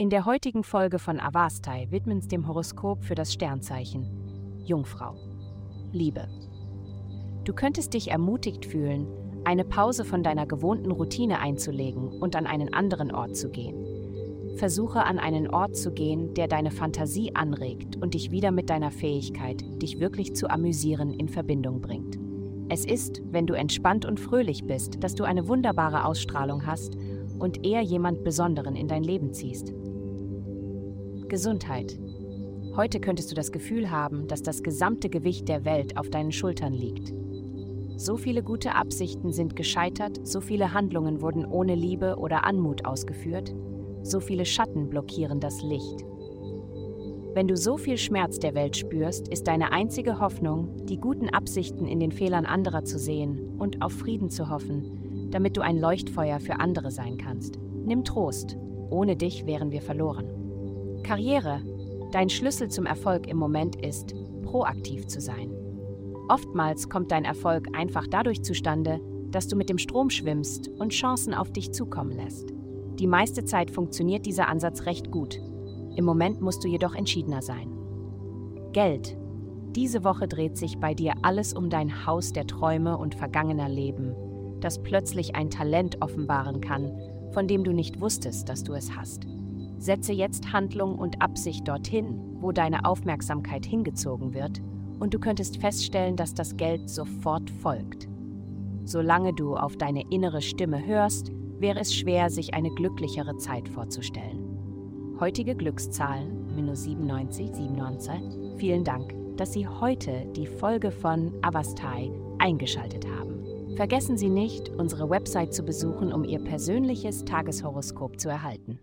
In der heutigen Folge von Avastai widmen dem Horoskop für das Sternzeichen Jungfrau. Liebe. Du könntest dich ermutigt fühlen, eine Pause von deiner gewohnten Routine einzulegen und an einen anderen Ort zu gehen. Versuche an einen Ort zu gehen, der deine Fantasie anregt und dich wieder mit deiner Fähigkeit, dich wirklich zu amüsieren, in Verbindung bringt. Es ist, wenn du entspannt und fröhlich bist, dass du eine wunderbare Ausstrahlung hast und eher jemand Besonderen in dein Leben ziehst. Gesundheit. Heute könntest du das Gefühl haben, dass das gesamte Gewicht der Welt auf deinen Schultern liegt. So viele gute Absichten sind gescheitert, so viele Handlungen wurden ohne Liebe oder Anmut ausgeführt, so viele Schatten blockieren das Licht. Wenn du so viel Schmerz der Welt spürst, ist deine einzige Hoffnung, die guten Absichten in den Fehlern anderer zu sehen und auf Frieden zu hoffen, damit du ein Leuchtfeuer für andere sein kannst. Nimm Trost, ohne dich wären wir verloren. Karriere. Dein Schlüssel zum Erfolg im Moment ist, proaktiv zu sein. Oftmals kommt dein Erfolg einfach dadurch zustande, dass du mit dem Strom schwimmst und Chancen auf dich zukommen lässt. Die meiste Zeit funktioniert dieser Ansatz recht gut. Im Moment musst du jedoch entschiedener sein. Geld. Diese Woche dreht sich bei dir alles um dein Haus der Träume und vergangener Leben, das plötzlich ein Talent offenbaren kann, von dem du nicht wusstest, dass du es hast. Setze jetzt Handlung und Absicht dorthin, wo deine Aufmerksamkeit hingezogen wird, und du könntest feststellen, dass das Geld sofort folgt. Solange du auf deine innere Stimme hörst, wäre es schwer, sich eine glücklichere Zeit vorzustellen. Heutige Glückszahlen minus 97, 97. Vielen Dank, dass Sie heute die Folge von Avastai eingeschaltet haben. Vergessen Sie nicht, unsere Website zu besuchen, um Ihr persönliches Tageshoroskop zu erhalten.